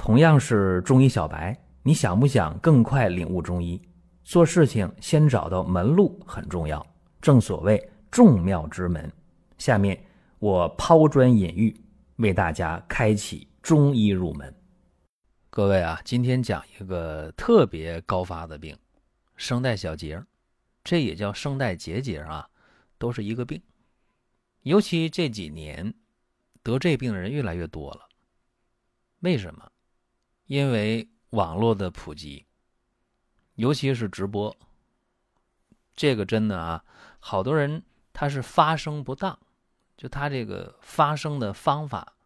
同样是中医小白，你想不想更快领悟中医？做事情先找到门路很重要，正所谓众妙之门。下面我抛砖引玉，为大家开启中医入门。各位啊，今天讲一个特别高发的病——声带小结，这也叫声带结节啊，都是一个病。尤其这几年得这病的人越来越多了，为什么？因为网络的普及，尤其是直播，这个真的啊，好多人他是发声不当，就他这个发声的方法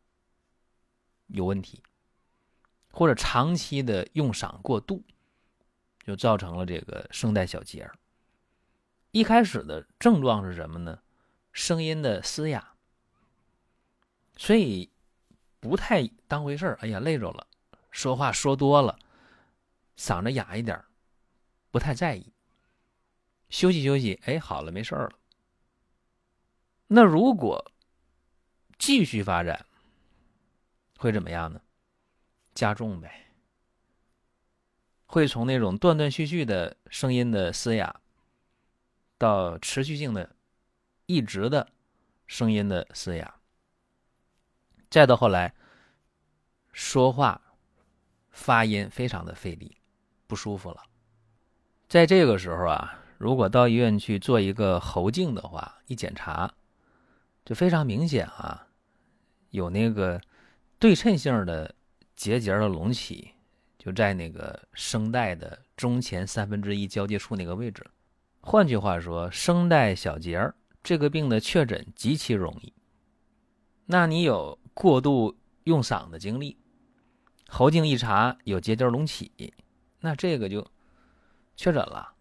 有问题，或者长期的用嗓过度，就造成了这个声带小结。一开始的症状是什么呢？声音的嘶哑，所以不太当回事儿。哎呀，累着了。说话说多了，嗓子哑一点不太在意。休息休息，哎，好了，没事了。那如果继续发展，会怎么样呢？加重呗，会从那种断断续续的声音的嘶哑，到持续性的、一直的声音的嘶哑，再到后来说话。发音非常的费力，不舒服了。在这个时候啊，如果到医院去做一个喉镜的话，一检查就非常明显啊，有那个对称性的结节的隆起，就在那个声带的中前三分之一交界处那个位置。换句话说，声带小结这个病的确诊极其容易。那你有过度用嗓的经历？喉镜一查有结节隆起，那这个就确诊了。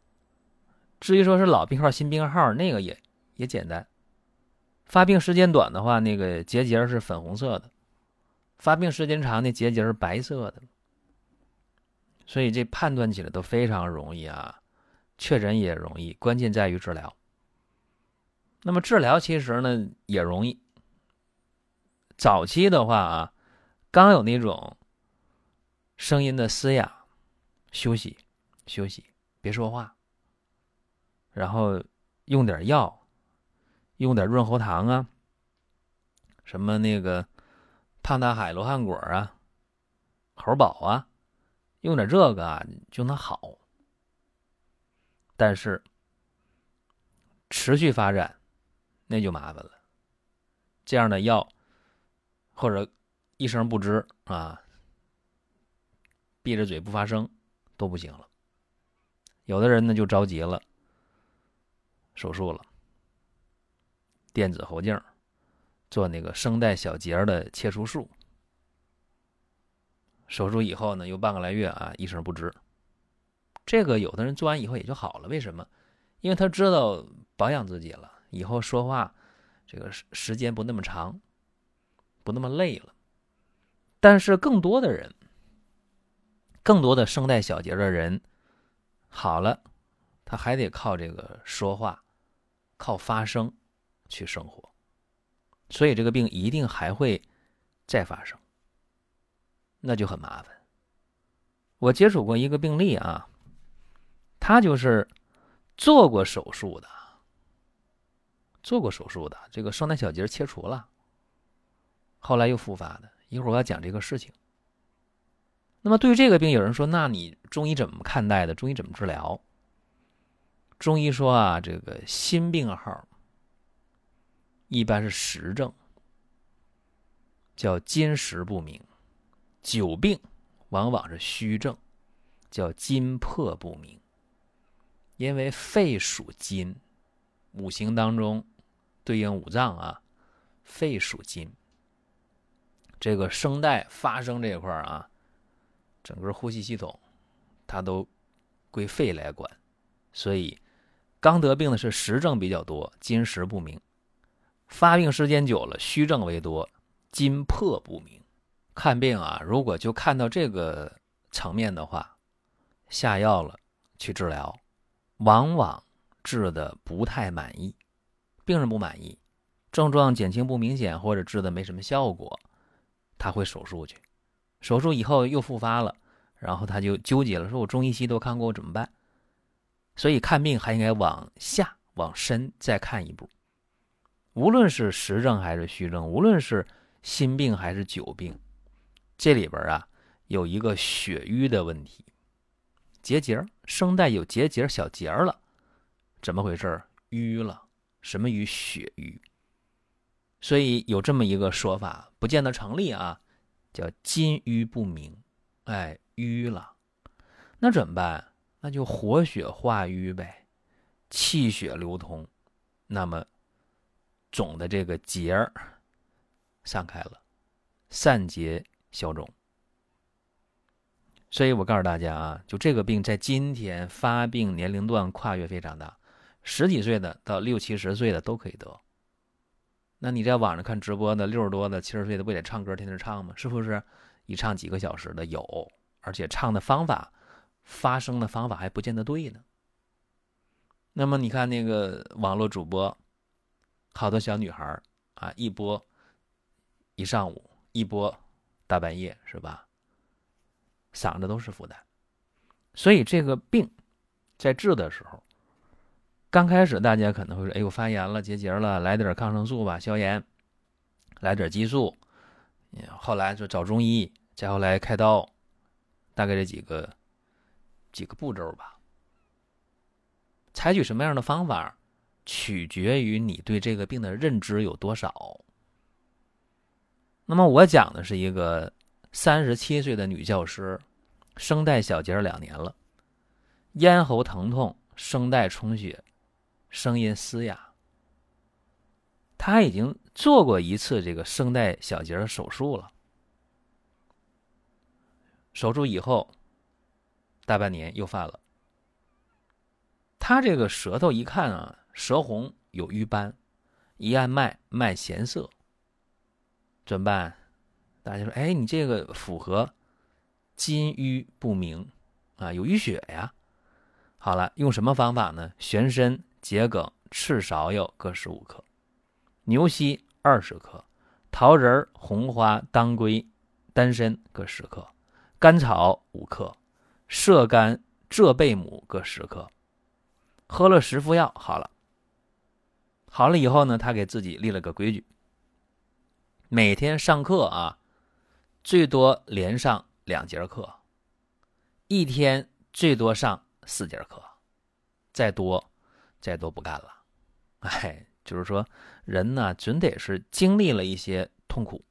至于说是老病号、新病号，那个也也简单。发病时间短的话，那个结节是粉红色的；发病时间长，那结节是白色的。所以这判断起来都非常容易啊，确诊也容易，关键在于治疗。那么治疗其实呢也容易。早期的话啊，刚有那种。声音的嘶哑，休息，休息，别说话。然后用点药，用点润喉糖啊，什么那个胖大海、罗汉果啊、猴宝啊，用点这个啊就能好。但是持续发展那就麻烦了。这样的药或者一声不吱啊。闭着嘴不发声都不行了，有的人呢就着急了，手术了，电子喉镜，做那个声带小结的切除术。手术以后呢，有半个来月啊，一声不吱。这个有的人做完以后也就好了，为什么？因为他知道保养自己了，以后说话这个时时间不那么长，不那么累了。但是更多的人。更多的声带小结的人好了，他还得靠这个说话，靠发声去生活，所以这个病一定还会再发生，那就很麻烦。我接触过一个病例啊，他就是做过手术的，做过手术的，这个声带小结切除了，后来又复发的。一会儿我要讲这个事情。那么，对于这个病，有人说：“那你中医怎么看待的？中医怎么治疗？”中医说啊，这个心病号一般是实症，叫金石不明；久病往往是虚症，叫金破不明。因为肺属金，五行当中对应五脏啊，肺属金。这个声带发声这一块啊。整个呼吸系统，它都归肺来管，所以刚得病的是实症比较多，金实不明；发病时间久了，虚症为多，金破不明。看病啊，如果就看到这个层面的话，下药了去治疗，往往治的不太满意，病人不满意，症状减轻不明显，或者治的没什么效果，他会手术去。手术以后又复发了，然后他就纠结了，说我中医西都看过，我怎么办？所以看病还应该往下、往深再看一步。无论是实症还是虚症，无论是心病还是久病，这里边啊有一个血瘀的问题，结节，声带有结节小结了，怎么回事？瘀了，什么瘀？血瘀。所以有这么一个说法，不见得成立啊，叫津瘀不明，哎，瘀了，那怎么办？那就活血化瘀呗，气血流通，那么肿的这个结儿散开了，散结消肿。所以我告诉大家啊，就这个病在今天发病年龄段跨越非常大，十几岁的到六七十岁的都可以得。那你在网上看直播的六十多的、七十岁的，不得唱歌天天唱吗？是不是？一唱几个小时的有，而且唱的方法、发声的方法还不见得对呢。那么你看那个网络主播，好多小女孩啊，一播一上午，一播大半夜，是吧？嗓子都是负担。所以这个病在治的时候。刚开始大家可能会说：“哎呦，发炎了，结节了，来点抗生素吧，消炎，来点激素。”后来就找中医，再后来开刀，大概这几个几个步骤吧。采取什么样的方法，取决于你对这个病的认知有多少。那么我讲的是一个三十七岁的女教师，声带小结两年了，咽喉疼痛，声带充血。声音嘶哑，他已经做过一次这个声带小结手术了。手术以后，大半年又犯了。他这个舌头一看啊，舌红有瘀斑，一按脉脉弦涩，怎么办？大家说，哎，你这个符合金瘀不明啊，有淤血呀。好了，用什么方法呢？玄参。桔梗、赤芍药各十五克，牛膝二十克，桃仁、红花、当归、丹参各十克，甘草五克，射干、浙贝母各十克，喝了十副药好了。好了以后呢，他给自己立了个规矩，每天上课啊，最多连上两节课，一天最多上四节课，再多。再都不干了，哎，就是说，人呢，准得是经历了一些痛苦，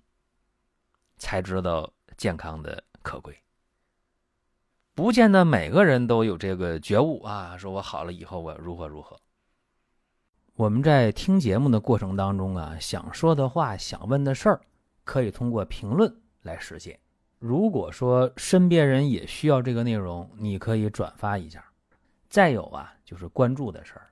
才知道健康的可贵。不见得每个人都有这个觉悟啊，说我好了以后我如何如何。我们在听节目的过程当中啊，想说的话、想问的事儿，可以通过评论来实现。如果说身边人也需要这个内容，你可以转发一下。再有啊，就是关注的事儿。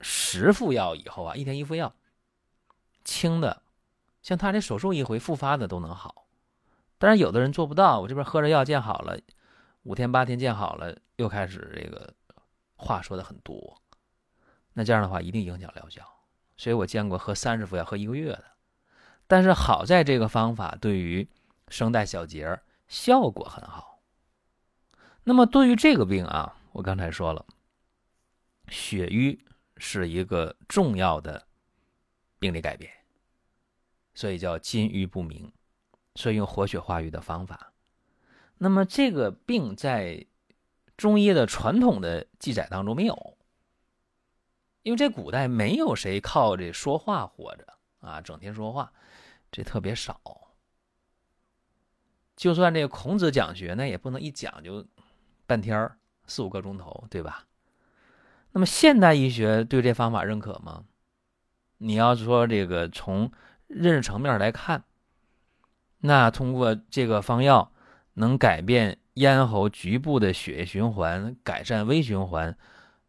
十副药以后啊，一天一副药，轻的，像他这手术一回复发的都能好。但是有的人做不到，我这边喝着药见好了，五天八天见好了，又开始这个话说的很多，那这样的话一定影响疗效。所以我见过喝三十副药喝一个月的，但是好在这个方法对于声带小结效果很好。那么对于这个病啊，我刚才说了，血瘀。是一个重要的病理改变，所以叫金瘀不明，所以用活血化瘀的方法。那么这个病在中医的传统的记载当中没有，因为这古代没有谁靠这说话活着啊，整天说话，这特别少。就算这个孔子讲学，那也不能一讲就半天四五个钟头，对吧？那么现代医学对这方法认可吗？你要说这个从认识层面来看，那通过这个方药能改变咽喉局部的血液循环，改善微循环，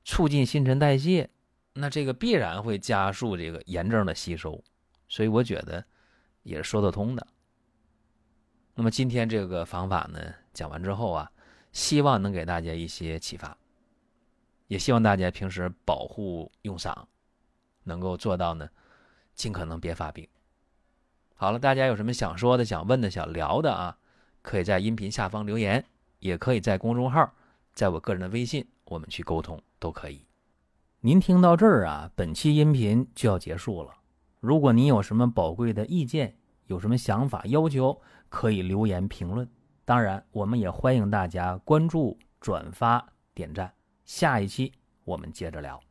促进新陈代谢，那这个必然会加速这个炎症的吸收，所以我觉得也是说得通的。那么今天这个方法呢讲完之后啊，希望能给大家一些启发，也希望大家平时保护用嗓，能够做到呢，尽可能别发病。好了，大家有什么想说的、想问的、想聊的啊？可以在音频下方留言，也可以在公众号，在我个人的微信，我们去沟通都可以。您听到这儿啊，本期音频就要结束了。如果您有什么宝贵的意见，有什么想法要求，可以留言评论。当然，我们也欢迎大家关注、转发、点赞。下一期我们接着聊。